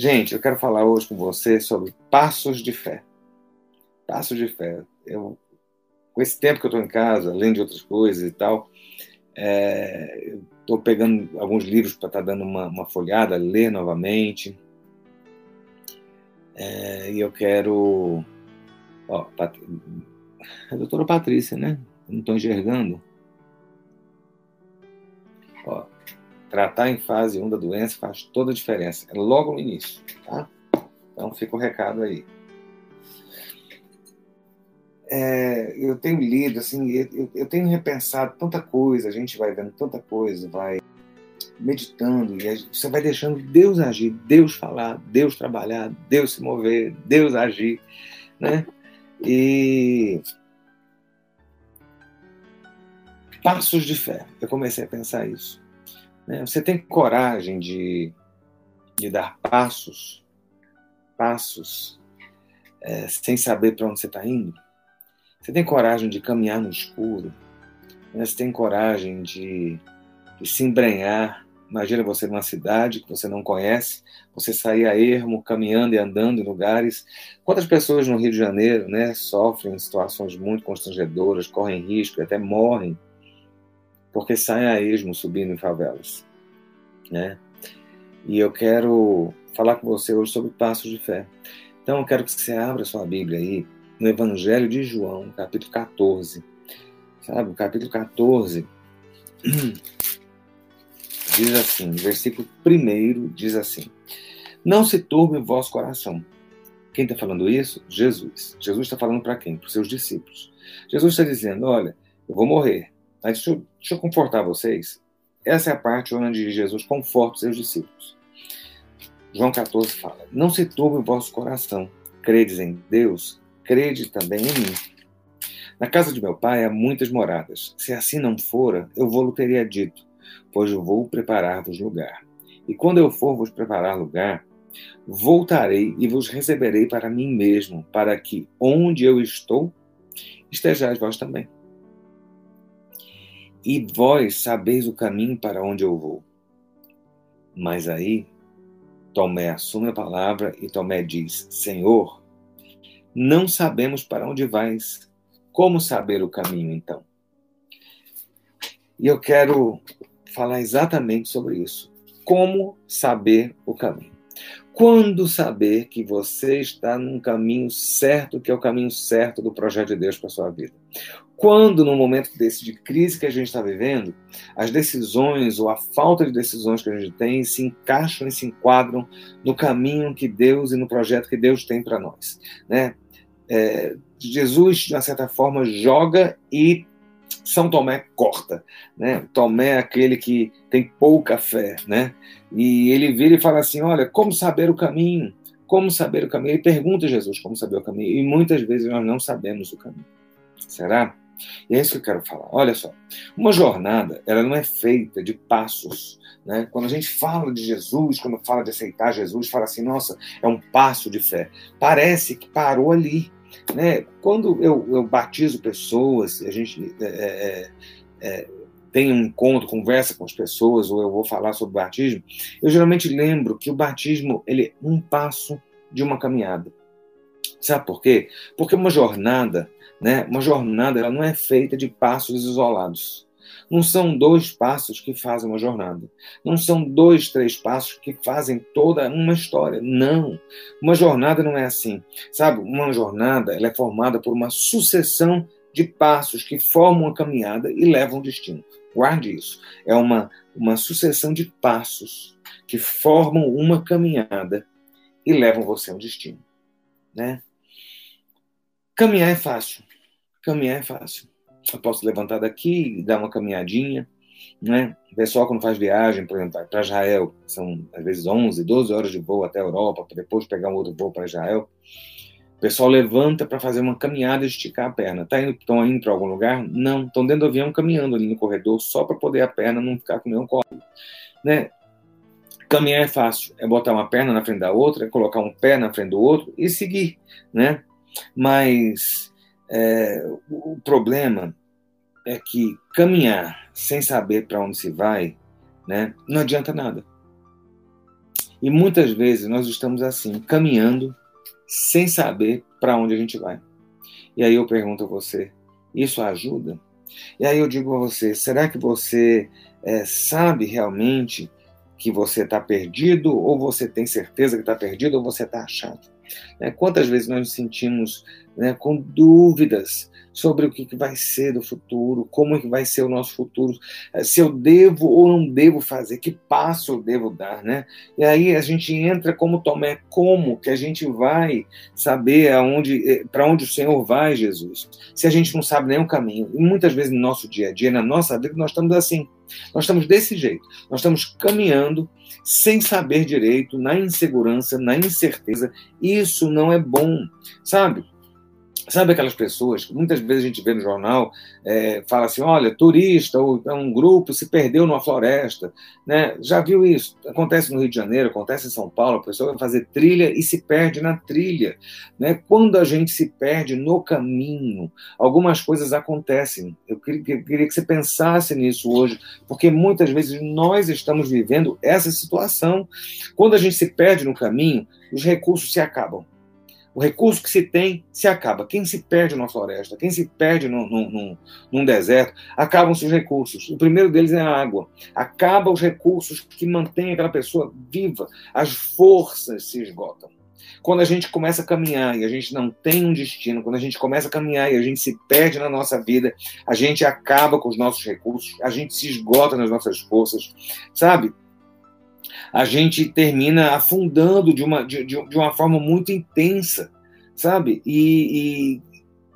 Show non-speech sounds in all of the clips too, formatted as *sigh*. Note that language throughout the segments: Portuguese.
Gente, eu quero falar hoje com você sobre passos de fé. Passos de fé. Eu, com esse tempo que eu estou em casa, além de outras coisas e tal, é, estou pegando alguns livros para estar tá dando uma, uma, folhada, ler novamente. É, e eu quero. Ó, Pat... a doutora Patrícia, né? não estou enxergando. Ó, tratar em fase 1 da doença faz toda a diferença. É logo no início, tá? Então fica o recado aí. É, eu tenho lido, assim, eu, eu, tenho repensado tanta coisa, a gente vai vendo tanta coisa, vai meditando, e você vai deixando Deus agir, Deus falar, Deus trabalhar, Deus se mover, Deus agir, né? E passos de fé. Eu comecei a pensar isso. Né? Você tem coragem de, de dar passos, passos, é, sem saber para onde você está indo? Você tem coragem de caminhar no escuro? Né? Você tem coragem de, de se embrenhar? Imagina você numa cidade que você não conhece, você sair a ermo, caminhando e andando em lugares. Quantas pessoas no Rio de Janeiro né, sofrem situações muito constrangedoras, correm risco e até morrem porque saem a esmo subindo em favelas, né? E eu quero falar com você hoje sobre passos de fé. Então eu quero que você abra sua Bíblia aí no Evangelho de João, capítulo 14. Sabe, o capítulo 14 *clears throat* diz assim, versículo 1 diz assim: Não se turbe o vosso coração. Quem está falando isso? Jesus. Jesus está falando para quem? Para os seus discípulos. Jesus está dizendo: Olha, eu vou morrer, deixa eu, deixa eu confortar vocês. Essa é a parte onde Jesus conforta os seus discípulos. João 14 fala: Não se turbe o vosso coração. Credes em Deus, crede também em mim. Na casa de meu pai há muitas moradas. Se assim não fora, eu vou-lhe teria dito, pois eu vou preparar-vos lugar. E quando eu for vos preparar lugar, voltarei e vos receberei para mim mesmo, para que onde eu estou, estejais vós também e vós sabeis o caminho para onde eu vou. Mas aí, Tomé assume a palavra e Tomé diz: Senhor, não sabemos para onde vais. Como saber o caminho, então? E eu quero falar exatamente sobre isso. Como saber o caminho? Quando saber que você está num caminho certo, que é o caminho certo do projeto de Deus para sua vida? quando, no momento desse de crise que a gente está vivendo, as decisões ou a falta de decisões que a gente tem se encaixam e se enquadram no caminho que Deus e no projeto que Deus tem para nós. Né? É, Jesus, de uma certa forma, joga e São Tomé corta. Né? Tomé é aquele que tem pouca fé. Né? E ele vira e fala assim: Olha, como saber o caminho? Como saber o caminho? Ele pergunta a Jesus como saber o caminho. E muitas vezes nós não sabemos o caminho. Será? E é isso que eu quero falar. Olha só, uma jornada, ela não é feita de passos. Né? Quando a gente fala de Jesus, quando fala de aceitar Jesus, fala assim, nossa, é um passo de fé. Parece que parou ali. Né? Quando eu, eu batizo pessoas, a gente é, é, é, tem um encontro, conversa com as pessoas, ou eu vou falar sobre batismo, eu geralmente lembro que o batismo ele é um passo de uma caminhada. Sabe por quê? Porque uma jornada né? Uma jornada ela não é feita de passos isolados. Não são dois passos que fazem uma jornada. Não são dois, três passos que fazem toda uma história. Não. Uma jornada não é assim. Sabe? Uma jornada ela é formada por uma sucessão de passos que formam uma caminhada e levam ao destino. Guarde isso. É uma, uma sucessão de passos que formam uma caminhada e levam você ao destino. Né? Caminhar é fácil. Caminhar é fácil. Eu posso levantar daqui, dar uma caminhadinha, né? O pessoal quando faz viagem, por exemplo, para Israel, são às vezes 11, 12 horas de voo até a Europa, para depois pegar um outro voo para Israel. O pessoal levanta para fazer uma caminhada e esticar a perna. Tá indo, estão indo para algum lugar? Não, estão dentro do avião caminhando ali no corredor só para poder a perna não ficar com nenhum colo, né? Caminhar é fácil, é botar uma perna na frente da outra, é colocar um pé na frente do outro e seguir, né? Mas é, o problema é que caminhar sem saber para onde se vai, né, não adianta nada. E muitas vezes nós estamos assim, caminhando sem saber para onde a gente vai. E aí eu pergunto a você: isso ajuda? E aí eu digo a você: será que você é, sabe realmente que você está perdido, ou você tem certeza que está perdido, ou você está achado? Né? Quantas vezes nós nos sentimos né, com dúvidas sobre o que, vai ser do futuro, como é que vai ser o nosso futuro, eh, se eu devo ou não devo fazer, que passo eu devo dar, né? E aí a gente entra como Tomé, como que a gente vai saber aonde, eh, para onde o Senhor vai, Jesus, se a gente não sabe nem o caminho. E muitas vezes no nosso dia a dia, na nossa vida, nós estamos assim, nós estamos desse jeito, nós estamos caminhando sem saber direito, na insegurança, na incerteza. Isso não é bom, sabe? Sabe aquelas pessoas que muitas vezes a gente vê no jornal, é, fala assim, olha, turista ou é um grupo se perdeu numa floresta, né? Já viu isso? Acontece no Rio de Janeiro, acontece em São Paulo, a pessoa vai fazer trilha e se perde na trilha, né? Quando a gente se perde no caminho, algumas coisas acontecem. Eu queria, eu queria que você pensasse nisso hoje, porque muitas vezes nós estamos vivendo essa situação. Quando a gente se perde no caminho, os recursos se acabam o recurso que se tem se acaba. Quem se perde numa floresta, quem se perde num, num, deserto, acabam seus recursos. O primeiro deles é a água. Acaba os recursos que mantêm aquela pessoa viva. As forças se esgotam. Quando a gente começa a caminhar e a gente não tem um destino, quando a gente começa a caminhar e a gente se perde na nossa vida, a gente acaba com os nossos recursos, a gente se esgota nas nossas forças, sabe? A gente termina afundando de uma, de, de uma forma muito intensa, sabe? E, e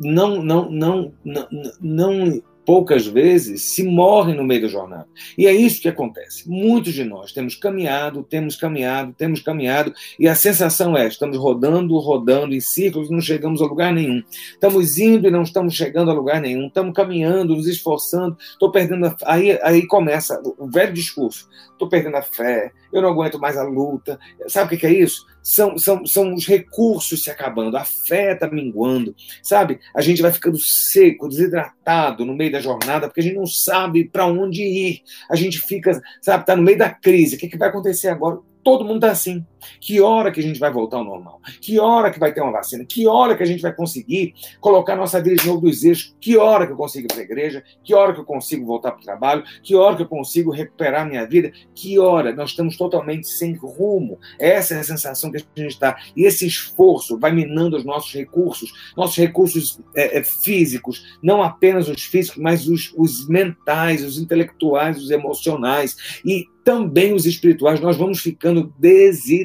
não, não, não, não, não poucas vezes se morre no meio da jornada. E é isso que acontece. Muitos de nós temos caminhado, temos caminhado, temos caminhado, e a sensação é: estamos rodando, rodando em círculos, não chegamos a lugar nenhum. Estamos indo e não estamos chegando a lugar nenhum. Estamos caminhando, nos esforçando, estou perdendo. A... Aí, aí começa o velho discurso: estou perdendo a fé, eu não aguento mais a luta. Sabe o que é isso? São, são, são os recursos se acabando, a fé está minguando, sabe? A gente vai ficando seco, desidratado no meio da jornada, porque a gente não sabe para onde ir. A gente fica, sabe, está no meio da crise. O que, que vai acontecer agora? Todo mundo está assim. Que hora que a gente vai voltar ao normal? Que hora que vai ter uma vacina? Que hora que a gente vai conseguir colocar nossa vida de novo dos eixos? Que hora que eu consigo ir para a igreja? Que hora que eu consigo voltar para o trabalho? Que hora que eu consigo recuperar minha vida? Que hora? Nós estamos totalmente sem rumo. Essa é a sensação que a gente está. E esse esforço vai minando os nossos recursos, nossos recursos é, é, físicos, não apenas os físicos, mas os, os mentais, os intelectuais, os emocionais. E também os espirituais, nós vamos ficando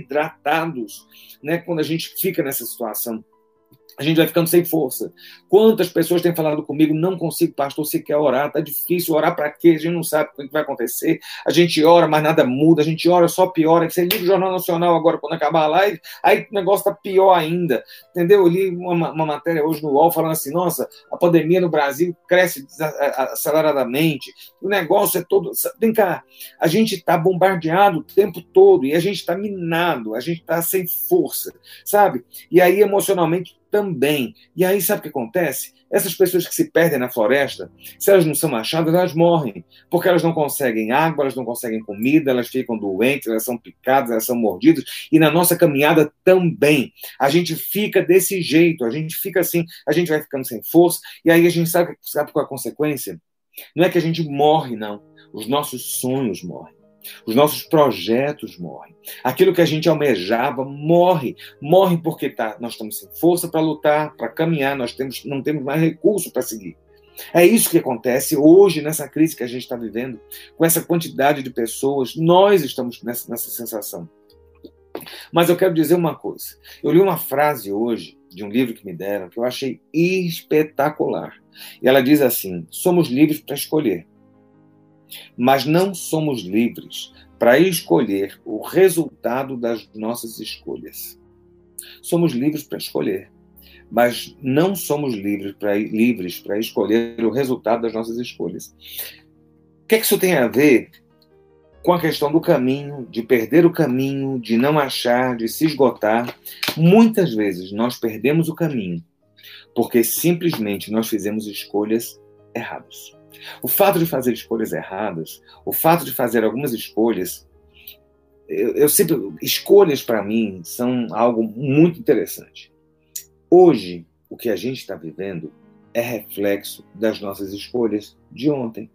desidratados, né? Quando a gente fica nessa situação a gente vai ficando sem força. Quantas pessoas têm falado comigo, não consigo, pastor, se quer orar, tá difícil, orar para quê? A gente não sabe o que vai acontecer. A gente ora, mas nada muda, a gente ora, só piora. Você liga o Jornal Nacional agora, quando acabar a live, aí o negócio tá pior ainda, entendeu? Eu li uma, uma matéria hoje no UOL falando assim, nossa, a pandemia no Brasil cresce aceleradamente, o negócio é todo... Vem cá, a gente está bombardeado o tempo todo, e a gente está minado, a gente está sem força, sabe? E aí, emocionalmente, também. E aí, sabe o que acontece? Essas pessoas que se perdem na floresta, se elas não são achadas, elas morrem, porque elas não conseguem água, elas não conseguem comida, elas ficam doentes, elas são picadas, elas são mordidas, e na nossa caminhada também. A gente fica desse jeito, a gente fica assim, a gente vai ficando sem força, e aí a gente sabe, sabe qual é a consequência? Não é que a gente morre, não. Os nossos sonhos morrem. Os nossos projetos morrem. Aquilo que a gente almejava morre. Morre porque tá, nós estamos sem força para lutar, para caminhar, nós temos, não temos mais recurso para seguir. É isso que acontece hoje nessa crise que a gente está vivendo, com essa quantidade de pessoas, nós estamos nessa, nessa sensação. Mas eu quero dizer uma coisa. Eu li uma frase hoje de um livro que me deram que eu achei espetacular. E ela diz assim: somos livres para escolher mas não somos livres para escolher o resultado das nossas escolhas. Somos livres para escolher, mas não somos livres para livres para escolher o resultado das nossas escolhas. O que, é que isso tem a ver com a questão do caminho, de perder o caminho, de não achar, de se esgotar? Muitas vezes nós perdemos o caminho porque simplesmente nós fizemos escolhas erradas. O fato de fazer escolhas erradas, o fato de fazer algumas escolhas, eu, eu sempre. Escolhas para mim são algo muito interessante. Hoje, o que a gente está vivendo é reflexo das nossas escolhas de ontem.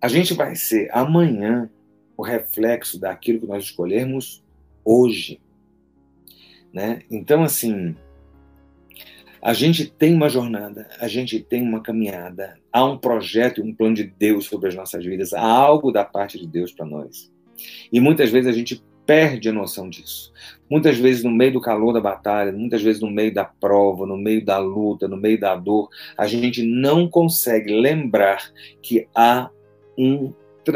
A gente vai ser amanhã o reflexo daquilo que nós escolhermos hoje. Né? Então, assim, a gente tem uma jornada, a gente tem uma caminhada, há um projeto um plano de Deus sobre as nossas vidas, há algo da parte de Deus para nós. E muitas vezes a gente perde a noção disso. Muitas vezes no meio do calor da batalha, muitas vezes no meio da prova, no meio da luta, no meio da dor, a gente não consegue lembrar que há um,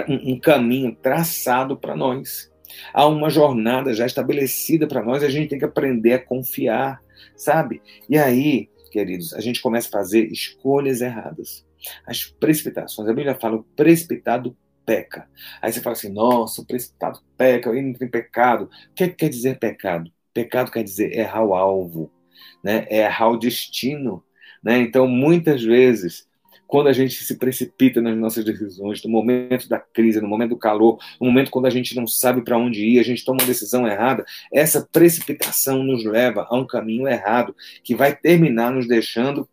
um caminho traçado para nós. Há uma jornada já estabelecida para nós, a gente tem que aprender a confiar, sabe? E aí, queridos, a gente começa a fazer escolhas erradas. As precipitações. A Bíblia fala: o precipitado peca. Aí você fala assim: nossa, o precipitado peca, eu entra em pecado. O que, é que quer dizer pecado? Pecado quer dizer errar o alvo, né? É errar o destino. Né? Então, muitas vezes, quando a gente se precipita nas nossas decisões, no momento da crise, no momento do calor, no momento quando a gente não sabe para onde ir, a gente toma uma decisão errada, essa precipitação nos leva a um caminho errado, que vai terminar nos deixando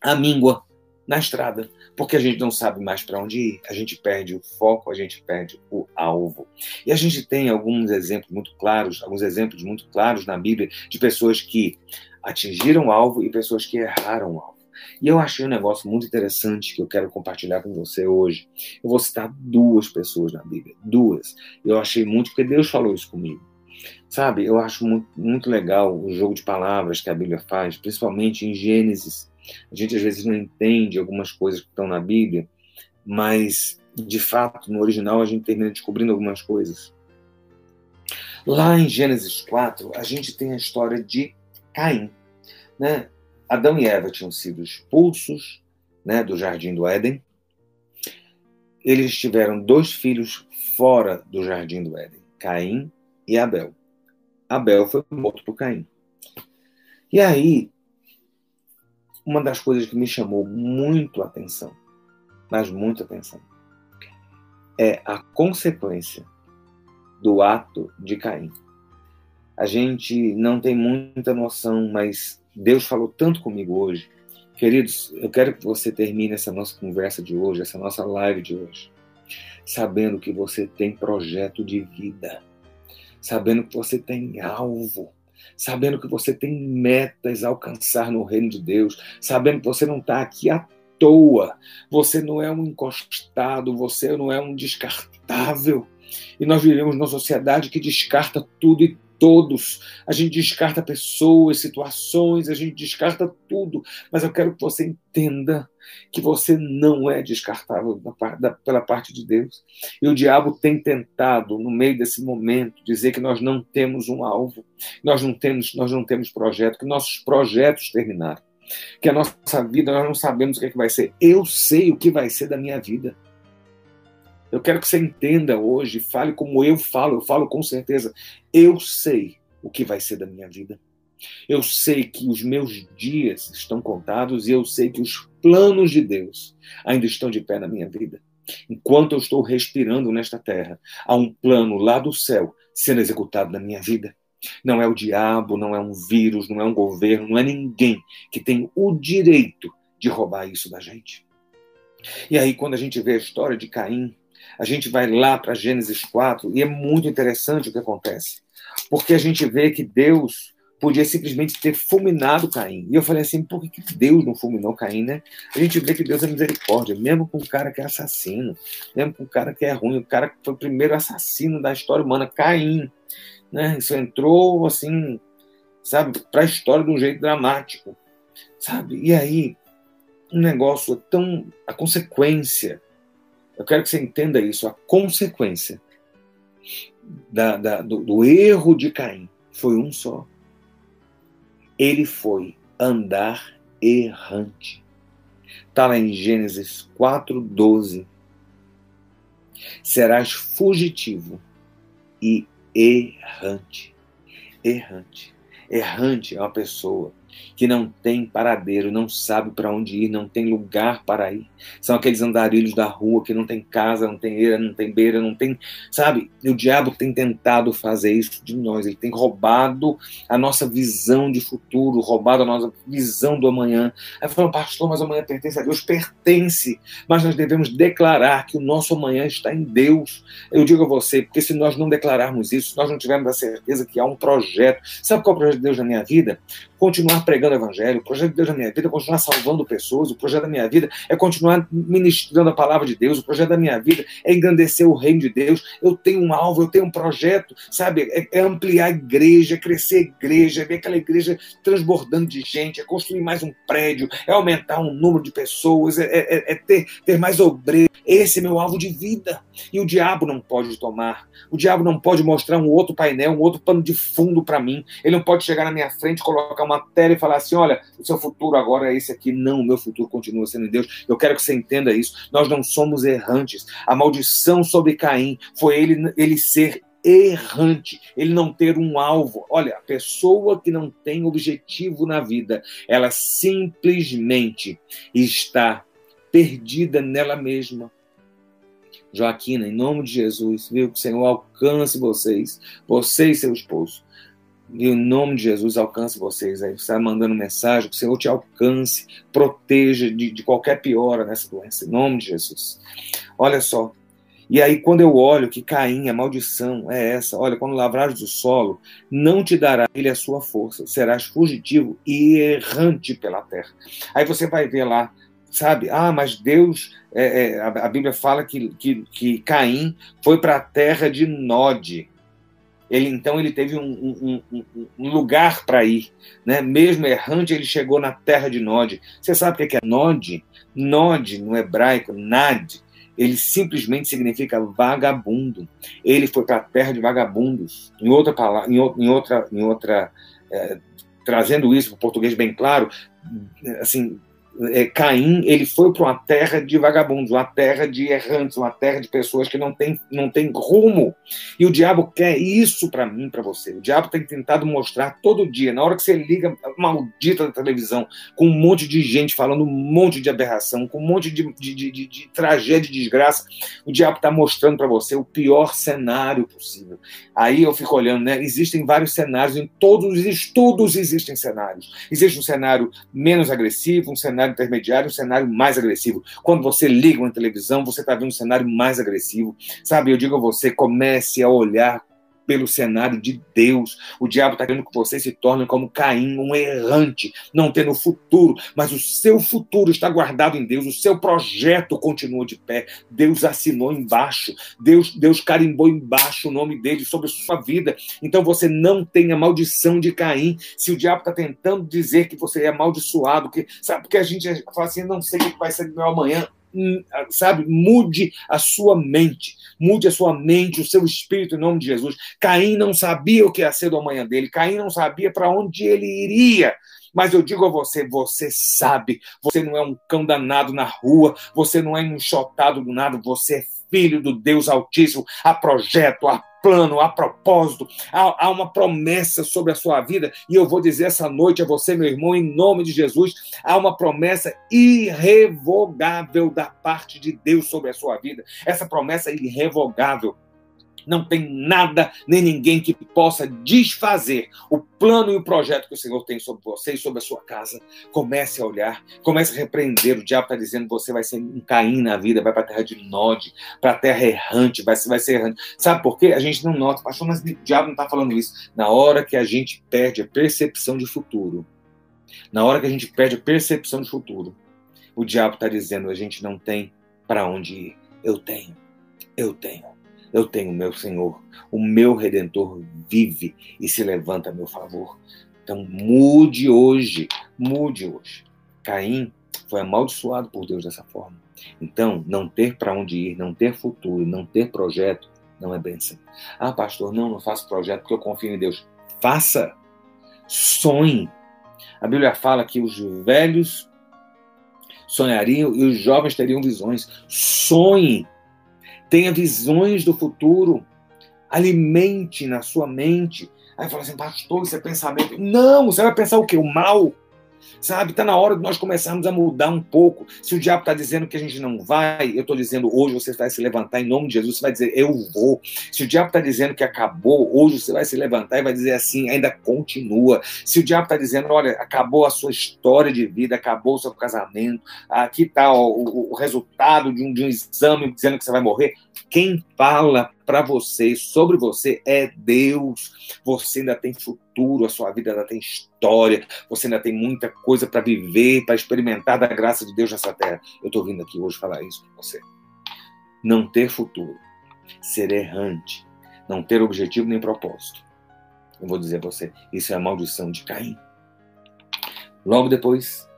a míngua na estrada porque a gente não sabe mais para onde ir, a gente perde o foco, a gente perde o alvo. E a gente tem alguns exemplos muito claros, alguns exemplos muito claros na Bíblia de pessoas que atingiram o alvo e pessoas que erraram o alvo. E eu achei um negócio muito interessante que eu quero compartilhar com você hoje. Eu vou citar duas pessoas na Bíblia, duas. Eu achei muito porque Deus falou isso comigo. Sabe, eu acho muito, muito legal o jogo de palavras que a Bíblia faz, principalmente em Gênesis a gente às vezes não entende algumas coisas que estão na Bíblia, mas de fato no original a gente termina descobrindo algumas coisas. Lá em Gênesis 4, a gente tem a história de Caim. Né? Adão e Eva tinham sido expulsos né, do jardim do Éden. Eles tiveram dois filhos fora do jardim do Éden, Caim e Abel. Abel foi morto por Caim. E aí, uma das coisas que me chamou muito a atenção, mas muita atenção, é a consequência do ato de Caim. A gente não tem muita noção, mas Deus falou tanto comigo hoje. Queridos, eu quero que você termine essa nossa conversa de hoje, essa nossa live de hoje, sabendo que você tem projeto de vida, sabendo que você tem alvo, sabendo que você tem metas a alcançar no reino de Deus, sabendo que você não está aqui à toa, você não é um encostado, você não é um descartável. E nós vivemos numa sociedade que descarta tudo e todos. A gente descarta pessoas, situações, a gente descarta tudo. Mas eu quero que você entenda que você não é descartável pela parte de Deus. E o diabo tem tentado, no meio desse momento, dizer que nós não temos um alvo, nós não temos, nós não temos projeto, que nossos projetos terminaram. Que a nossa vida, nós não sabemos o que, é que vai ser. Eu sei o que vai ser da minha vida. Eu quero que você entenda hoje, fale como eu falo, eu falo com certeza. Eu sei o que vai ser da minha vida. Eu sei que os meus dias estão contados e eu sei que os planos de Deus ainda estão de pé na minha vida. Enquanto eu estou respirando nesta terra, há um plano lá do céu sendo executado na minha vida. Não é o diabo, não é um vírus, não é um governo, não é ninguém que tem o direito de roubar isso da gente. E aí, quando a gente vê a história de Caim, a gente vai lá para Gênesis 4 e é muito interessante o que acontece. Porque a gente vê que Deus podia simplesmente ter fulminado Caim. E eu falei assim, por que Deus não fulminou Caim, né? A gente vê que Deus é misericórdia, mesmo com o cara que é assassino, mesmo com o cara que é ruim, o cara que foi o primeiro assassino da história humana, Caim. Né? Isso entrou, assim, sabe, para a história de um jeito dramático, sabe? E aí, um negócio tão. a consequência eu quero que você entenda isso. A consequência da, da, do, do erro de Caim foi um só. Ele foi andar errante. Está lá em Gênesis 4,12. Serás fugitivo e errante. Errante. Errante é uma pessoa que não tem paradeiro, não sabe para onde ir, não tem lugar para ir. São aqueles andarilhos da rua que não tem casa, não tem eira, não tem beira, não tem. Sabe? E o diabo tem tentado fazer isso de nós. Ele tem roubado a nossa visão de futuro, roubado a nossa visão do amanhã. Aí falando, pastor, mas amanhã pertence a Deus. Pertence. Mas nós devemos declarar que o nosso amanhã está em Deus. Eu digo a você, porque se nós não declararmos isso, se nós não tivermos a certeza que há um projeto. Sabe qual é o projeto de Deus na minha vida? Continuar pregando o evangelho, o projeto de Deus na minha vida é continuar salvando pessoas, o projeto da minha vida é continuar ministrando a palavra de Deus, o projeto da minha vida é engrandecer o reino de Deus. Eu tenho um alvo, eu tenho um projeto, sabe? É, é ampliar a igreja, é crescer a igreja, é ver aquela igreja transbordando de gente, é construir mais um prédio, é aumentar o um número de pessoas, é, é, é ter, ter mais obreiros. Esse é meu alvo de vida. E o diabo não pode tomar. O diabo não pode mostrar um outro painel, um outro pano de fundo para mim. Ele não pode chegar na minha frente, colocar uma matéria e falar assim: olha, o seu futuro agora é esse aqui. Não, o meu futuro continua sendo em Deus. Eu quero que você entenda isso. Nós não somos errantes. A maldição sobre Caim foi ele, ele ser errante, ele não ter um alvo. Olha, a pessoa que não tem objetivo na vida, ela simplesmente está perdida nela mesma. Joaquina, em nome de Jesus, viu que o Senhor alcance vocês, você e seu esposo. E em nome de Jesus, alcance vocês aí. Você está mandando mensagem, que o Senhor te alcance, proteja de, de qualquer piora nessa doença, em nome de Jesus. Olha só. E aí, quando eu olho que Caim, a maldição é essa, olha, quando lavrares do solo, não te dará ele a sua força, serás fugitivo e errante pela terra. Aí você vai ver lá, sabe? Ah, mas Deus, é, é, a, Bíblia fala que, que, que Caim foi para a terra de Nod. Ele então ele teve um, um, um lugar para ir, né? Mesmo errante, ele chegou na terra de Nod. Você sabe o que é Nod? Nod no hebraico, Nad, ele simplesmente significa vagabundo. Ele foi para a terra de vagabundos. Em outra palavra, em, em outra, em outra, é, trazendo isso para o português bem claro, assim, é, Caim ele foi para uma terra de vagabundos, uma terra de errantes, uma terra de pessoas que não tem, não tem rumo. E o diabo quer isso para mim, para você. O diabo tem tentado mostrar todo dia, na hora que você liga maldita da televisão, com um monte de gente falando um monte de aberração, com um monte de, de, de, de, de tragédia e desgraça, o diabo está mostrando para você o pior cenário possível. Aí eu fico olhando, né? Existem vários cenários, em todos os estudos existem cenários. Existe um cenário menos agressivo, um cenário cenário intermediário, um cenário mais agressivo. Quando você liga uma televisão, você está vendo um cenário mais agressivo. Sabe, eu digo a você, comece a olhar pelo cenário de Deus. O diabo está querendo que você se torne como Caim, um errante, não tendo futuro, mas o seu futuro está guardado em Deus, o seu projeto continua de pé. Deus assinou embaixo, Deus, Deus carimbou embaixo o nome dele sobre sua vida. Então você não tem a maldição de Caim. Se o diabo está tentando dizer que você é amaldiçoado, que, sabe, porque a gente fala assim, não sei o que vai ser do meu amanhã sabe, mude a sua mente, mude a sua mente, o seu espírito em nome de Jesus. Caim não sabia o que ia ser do amanhã dele, Caim não sabia para onde ele iria. Mas eu digo a você, você sabe, você não é um cão danado na rua, você não é enxotado do nada, você é filho do Deus Altíssimo, há projeto, há plano, há propósito, há, há, uma promessa sobre a sua vida. E eu vou dizer essa noite a você, meu irmão, em nome de Jesus, há uma promessa irrevogável da parte de Deus sobre a sua vida. Essa promessa é irrevogável. Não tem nada nem ninguém que possa desfazer o plano e o projeto que o Senhor tem sobre você e sobre a sua casa. Comece a olhar, comece a repreender. O diabo está dizendo você vai ser um Caim na vida, vai para a terra de Nod, para a terra errante, vai, vai ser errante. Sabe por quê? A gente não nota, pastor, mas o diabo não está falando isso. Na hora que a gente perde a percepção de futuro, na hora que a gente perde a percepção de futuro, o diabo está dizendo a gente não tem para onde ir. Eu tenho, eu tenho. Eu tenho meu Senhor, o meu Redentor vive e se levanta a meu favor. Então mude hoje, mude hoje. Caim foi amaldiçoado por Deus dessa forma. Então, não ter para onde ir, não ter futuro, não ter projeto, não é bênção. Ah, pastor, não, não faço projeto porque eu confio em Deus. Faça, sonhe. A Bíblia fala que os velhos sonhariam e os jovens teriam visões. Sonhe, tenha visões do futuro, alimente na sua mente. Aí fala assim, pastor, isso é pensamento. Não, você vai pensar o quê? O mal? Sabe? Está na hora de nós começarmos a mudar um pouco. Se o diabo está dizendo que a gente não vai, eu estou dizendo hoje você vai se levantar em nome de Jesus, você vai dizer eu vou. Se o diabo está dizendo que acabou, hoje você vai se levantar e vai dizer assim, ainda continua. Se o diabo está dizendo, olha, acabou a sua história de vida, acabou o seu casamento, aqui está o, o, resultado de um, de um exame dizendo que você vai morrer, quem fala para você, sobre você, é Deus. Você ainda tem futuro, a sua vida ainda tem história, você ainda tem muita coisa para viver, para experimentar da graça de Deus nessa terra. Eu estou vindo aqui hoje falar isso para você. Não ter futuro, ser errante, não ter objetivo nem propósito. Eu vou dizer a você, isso é a maldição de Caim. Logo depois,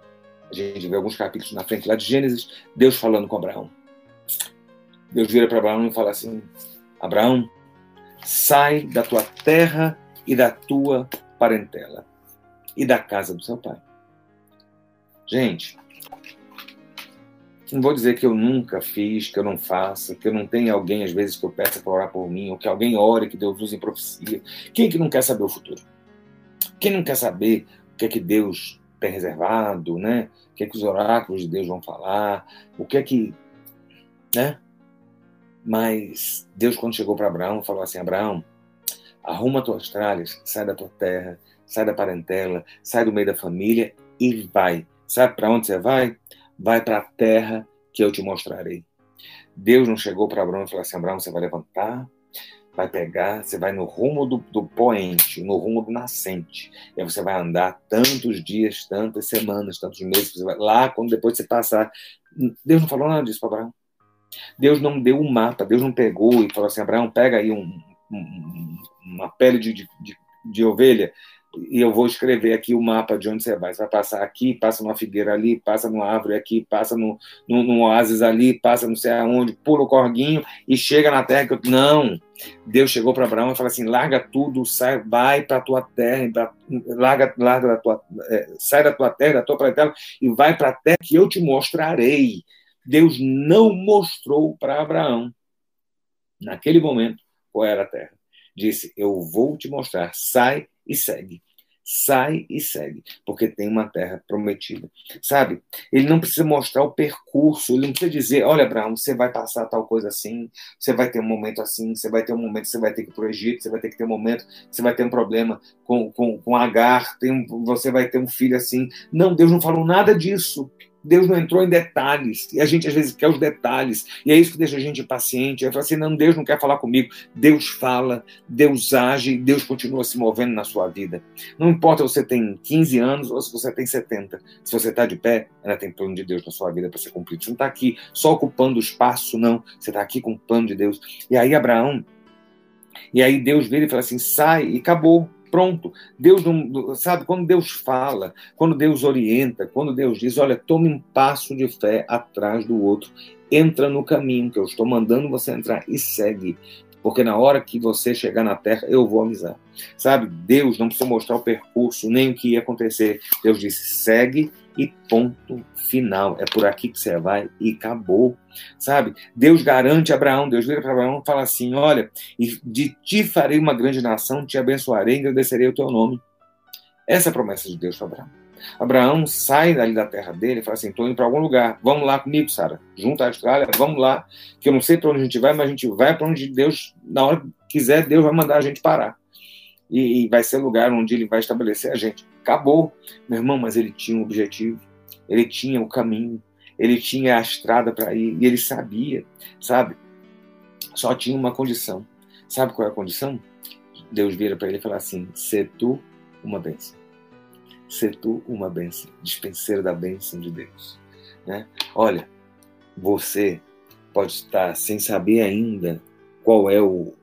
a gente vê alguns capítulos na frente lá de Gênesis, Deus falando com Abraão. Deus vira para Abraão e fala assim: Abraão, sai da tua terra e da tua parentela e da casa do seu pai. Gente, não vou dizer que eu nunca fiz, que eu não faça, que eu não tenha alguém, às vezes, que eu peça para orar por mim, ou que alguém ore, que Deus use em profecia. Quem que não quer saber o futuro? Quem não quer saber o que é que Deus tem reservado, né? O que é que os oráculos de Deus vão falar? O que é que, né? Mas Deus, quando chegou para Abraão, falou assim: Abraão, arruma tuas tralhas, sai da tua terra, sai da parentela, sai do meio da família e vai. Sabe para onde você vai? Vai para a terra que eu te mostrarei. Deus não chegou para Abraão e falou assim: Abraão, você vai levantar, vai pegar, você vai no rumo do, do poente, no rumo do nascente. E aí você vai andar tantos dias, tantas semanas, tantos meses. Lá, quando depois você passar. Deus não falou nada disso para Abraão. Deus não deu um mapa, Deus não pegou e falou assim: Abraão, pega aí um, um, uma pele de, de, de, ovelha e eu vou escrever aqui o mapa de onde você vai. Você vai passar aqui, passa numa figueira ali, passa numa árvore aqui, passa no, no, num oásis ali, passa não sei aonde, pula o corguinho e chega na terra que eu. Não! Deus chegou para Abraão e falou assim: larga tudo, sai, vai para a tua terra, pra, larga, larga da tua, é, sai da tua terra, da tua parentela e vai para a terra que eu te mostrarei. Deus não mostrou para Abraão, naquele momento, qual era a terra. Disse: Eu vou te mostrar, sai e segue. Sai e segue, porque tem uma terra prometida. Sabe? Ele não precisa mostrar o percurso, ele não precisa dizer: Olha, Abraão, você vai passar tal coisa assim, você vai ter um momento assim, você vai ter um momento você vai ter que ir para o Egito, você vai ter que ter um momento você vai ter um problema com, com, com Agar, tem, você vai ter um filho assim. Não, Deus não falou nada disso. Deus não entrou em detalhes. E a gente às vezes quer os detalhes. E é isso que deixa a gente impaciente. Aí fala assim: não, Deus não quer falar comigo. Deus fala, Deus age, Deus continua se movendo na sua vida. Não importa se você tem 15 anos ou se você tem 70. Se você está de pé, ainda tem plano de Deus na sua vida para ser cumprido. Você não está aqui só ocupando o espaço, não. Você está aqui com o plano de Deus. E aí, Abraão. E aí Deus vira e fala assim: sai, e acabou pronto. Deus não, sabe, quando Deus fala, quando Deus orienta, quando Deus diz, olha, tome um passo de fé atrás do outro, entra no caminho que eu estou mandando você entrar e segue. Porque na hora que você chegar na terra, eu vou avisar. Sabe, Deus não precisa mostrar o percurso, nem o que ia acontecer. Deus disse, segue e ponto final. É por aqui que você vai e acabou. Sabe? Deus garante a Abraão, Deus vira para Abraão e fala assim: Olha, de ti farei uma grande nação, te abençoarei, engrandecerei o teu nome. Essa é a promessa de Deus para Abraão. Abraão sai dali da terra dele e fala assim: estou indo para algum lugar, vamos lá comigo, Sara. Junta a Austrália, vamos lá. Que eu não sei para onde a gente vai, mas a gente vai para onde Deus, na hora que quiser, Deus vai mandar a gente parar. E, e vai ser lugar onde ele vai estabelecer a gente. Acabou, meu irmão, mas ele tinha um objetivo, ele tinha o caminho, ele tinha a estrada para ir, e ele sabia, sabe? Só tinha uma condição. Sabe qual é a condição? Deus vira para ele e fala assim: ser tu uma bênção. Ser tu uma bênção, dispenseiro da bênção de Deus. Né? Olha, você pode estar sem saber ainda qual é o,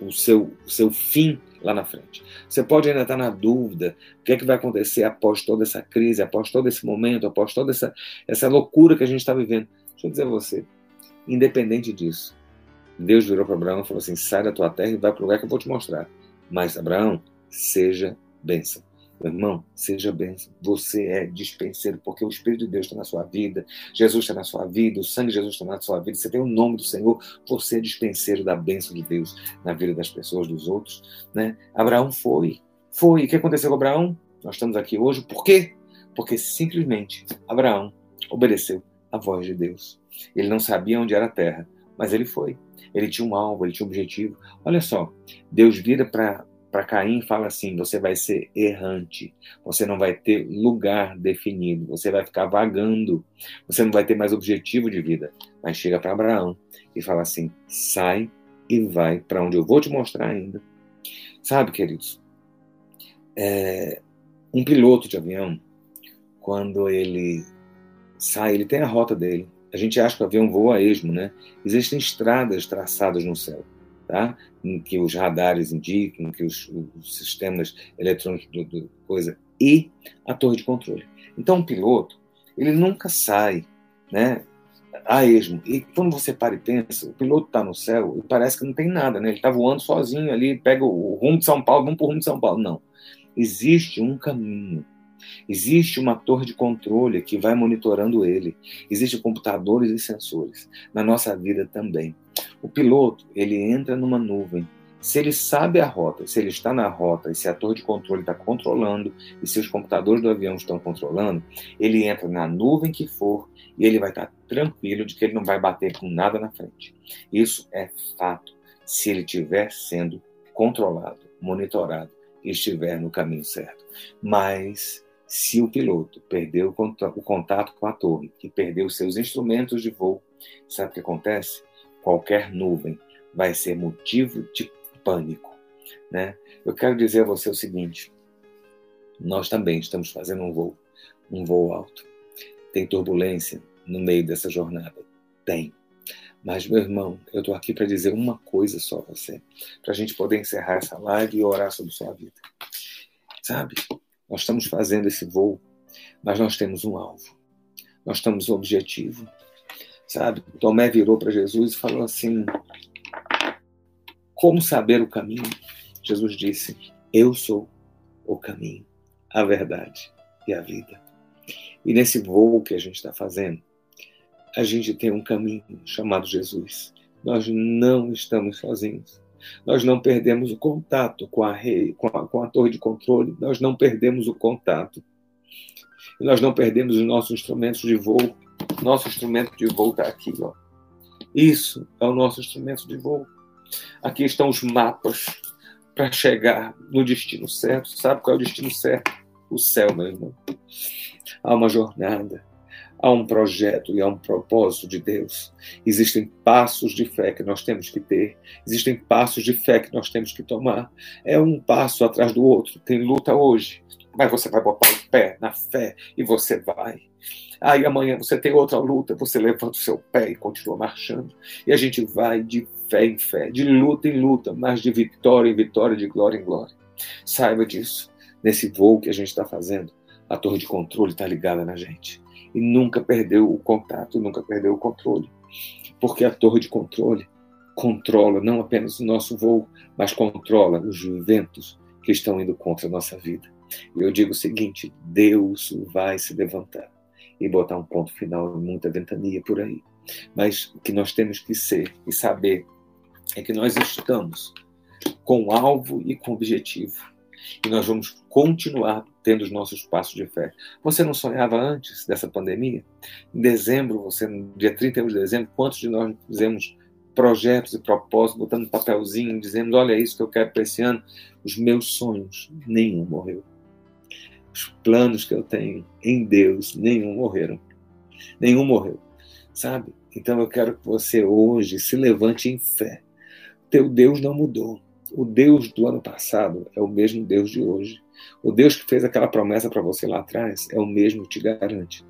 o, seu, o seu fim lá na frente. Você pode ainda estar na dúvida o que é que vai acontecer após toda essa crise, após todo esse momento, após toda essa, essa loucura que a gente está vivendo. Deixa eu dizer a você, independente disso, Deus virou para Abraão e falou assim: sai da tua terra e vai para o lugar que eu vou te mostrar. Mas, Abraão, seja bênção. Irmão, seja bênção. Você é dispenseiro, porque o Espírito de Deus está na sua vida, Jesus está na sua vida, o sangue de Jesus está na sua vida. Você tem o nome do Senhor, você é dispenseiro da bênção de Deus na vida das pessoas, dos outros. Né? Abraão foi. Foi. O que aconteceu com Abraão? Nós estamos aqui hoje por quê? Porque simplesmente Abraão obedeceu a voz de Deus. Ele não sabia onde era a terra, mas ele foi. Ele tinha um alvo, ele tinha um objetivo. Olha só, Deus vira para para Caim fala assim: você vai ser errante, você não vai ter lugar definido, você vai ficar vagando, você não vai ter mais objetivo de vida. Mas chega para Abraão e fala assim: sai e vai para onde eu vou te mostrar ainda. Sabe, queridos, é, um piloto de avião, quando ele sai, ele tem a rota dele. A gente acha que o avião voa a esmo, né? Existem estradas traçadas no céu, tá? Em que os radares indicam, que os, os sistemas eletrônicos do, do, coisa e a torre de controle. Então, o piloto, ele nunca sai, né? a esmo. E quando você para e pensa, o piloto está no céu e parece que não tem nada, né? Ele está voando sozinho ali, pega o rumo de São Paulo, vamos para o rumo de São Paulo. Não. Existe um caminho. Existe uma torre de controle que vai monitorando ele. Existem computadores e sensores. Na nossa vida também. O piloto, ele entra numa nuvem se ele sabe a rota, se ele está na rota e se a torre de controle está controlando e se os computadores do avião estão controlando, ele entra na nuvem que for e ele vai estar tranquilo de que ele não vai bater com nada na frente. Isso é fato se ele estiver sendo controlado, monitorado e estiver no caminho certo. Mas se o piloto perdeu o contato com a torre e perdeu seus instrumentos de voo, sabe o que acontece? Qualquer nuvem vai ser motivo de pânico. Né? Eu quero dizer a você o seguinte: nós também estamos fazendo um voo, um voo alto. Tem turbulência no meio dessa jornada? Tem. Mas, meu irmão, eu estou aqui para dizer uma coisa só a você, para a gente poder encerrar essa live e orar sobre sua vida. Sabe, nós estamos fazendo esse voo, mas nós temos um alvo, nós temos um objetivo. Sabe, Tomé virou para Jesus e falou assim: como saber o caminho? Jesus disse: Eu sou o caminho, a verdade e a vida. E nesse voo que a gente está fazendo, a gente tem um caminho chamado Jesus. Nós não estamos sozinhos. Nós não perdemos o contato com a, rei, com a, com a torre de controle, nós não perdemos o contato. E nós não perdemos os nossos instrumentos de voo. Nosso instrumento de voo está aqui. Ó. Isso é o nosso instrumento de voo. Aqui estão os mapas para chegar no destino certo. Sabe qual é o destino certo? O céu, meu irmão. Há uma jornada, há um projeto e há um propósito de Deus. Existem passos de fé que nós temos que ter, existem passos de fé que nós temos que tomar. É um passo atrás do outro. Tem luta hoje, mas você vai botar o pé na fé e você vai. Aí amanhã você tem outra luta, você levanta o seu pé e continua marchando. E a gente vai de fé em fé, de luta em luta, mas de vitória em vitória, de glória em glória. Saiba disso. Nesse voo que a gente está fazendo, a torre de controle está ligada na gente. E nunca perdeu o contato, nunca perdeu o controle. Porque a torre de controle controla não apenas o nosso voo, mas controla os ventos que estão indo contra a nossa vida. E eu digo o seguinte: Deus vai se levantar e botar um ponto final em muita ventania por aí. Mas o que nós temos que ser e saber é que nós estamos com alvo e com objetivo. E nós vamos continuar tendo os nossos passos de fé. Você não sonhava antes dessa pandemia? Em dezembro, você, dia 31 de dezembro, quantos de nós fizemos projetos e propósitos, botando papelzinho, dizendo: olha, é isso que eu quero para esse ano? Os meus sonhos, nenhum morreu. Os planos que eu tenho em Deus, nenhum morreram. Nenhum morreu. Sabe? Então eu quero que você hoje se levante em fé teu Deus não mudou. O Deus do ano passado é o mesmo Deus de hoje. O Deus que fez aquela promessa para você lá atrás é o mesmo que te garante.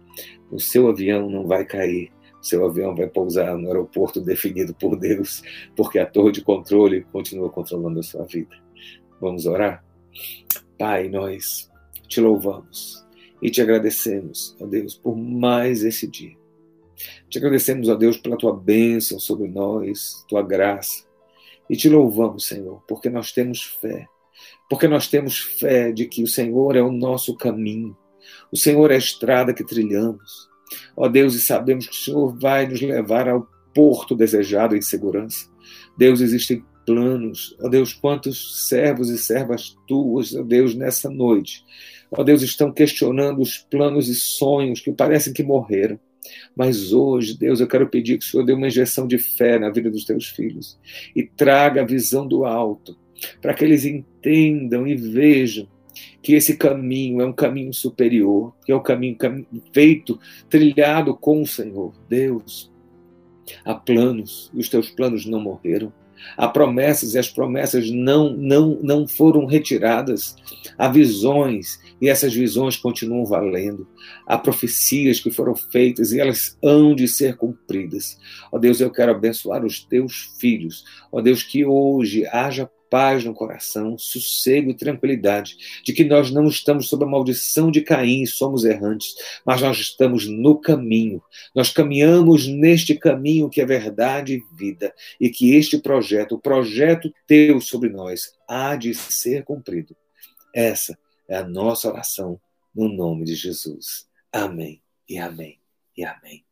O seu avião não vai cair. O seu avião vai pousar no aeroporto definido por Deus, porque a torre de controle continua controlando a sua vida. Vamos orar? Pai, nós te louvamos e te agradecemos, ó Deus, por mais esse dia. Te agradecemos, ó Deus, pela tua bênção sobre nós, tua graça. E te louvamos, Senhor, porque nós temos fé. Porque nós temos fé de que o Senhor é o nosso caminho. O Senhor é a estrada que trilhamos. Ó Deus, e sabemos que o Senhor vai nos levar ao porto desejado em segurança. Deus, existem planos. Ó Deus, quantos servos e servas tuas, ó Deus, nessa noite ó Deus, estão questionando os planos e sonhos que parecem que morreram. Mas hoje, Deus, eu quero pedir que o Senhor dê uma injeção de fé na vida dos teus filhos e traga a visão do alto, para que eles entendam e vejam que esse caminho é um caminho superior, que é o caminho, caminho feito, trilhado com o Senhor. Deus, há planos e os teus planos não morreram. Há promessas e as promessas não, não, não foram retiradas. Há visões e essas visões continuam valendo. Há profecias que foram feitas e elas hão de ser cumpridas. Ó Deus, eu quero abençoar os teus filhos. Ó Deus, que hoje haja paz no coração, sossego e tranquilidade, de que nós não estamos sob a maldição de Caim somos errantes, mas nós estamos no caminho. Nós caminhamos neste caminho que é verdade e vida, e que este projeto, o projeto teu sobre nós, há de ser cumprido. Essa é a nossa oração no nome de Jesus. Amém e amém e amém.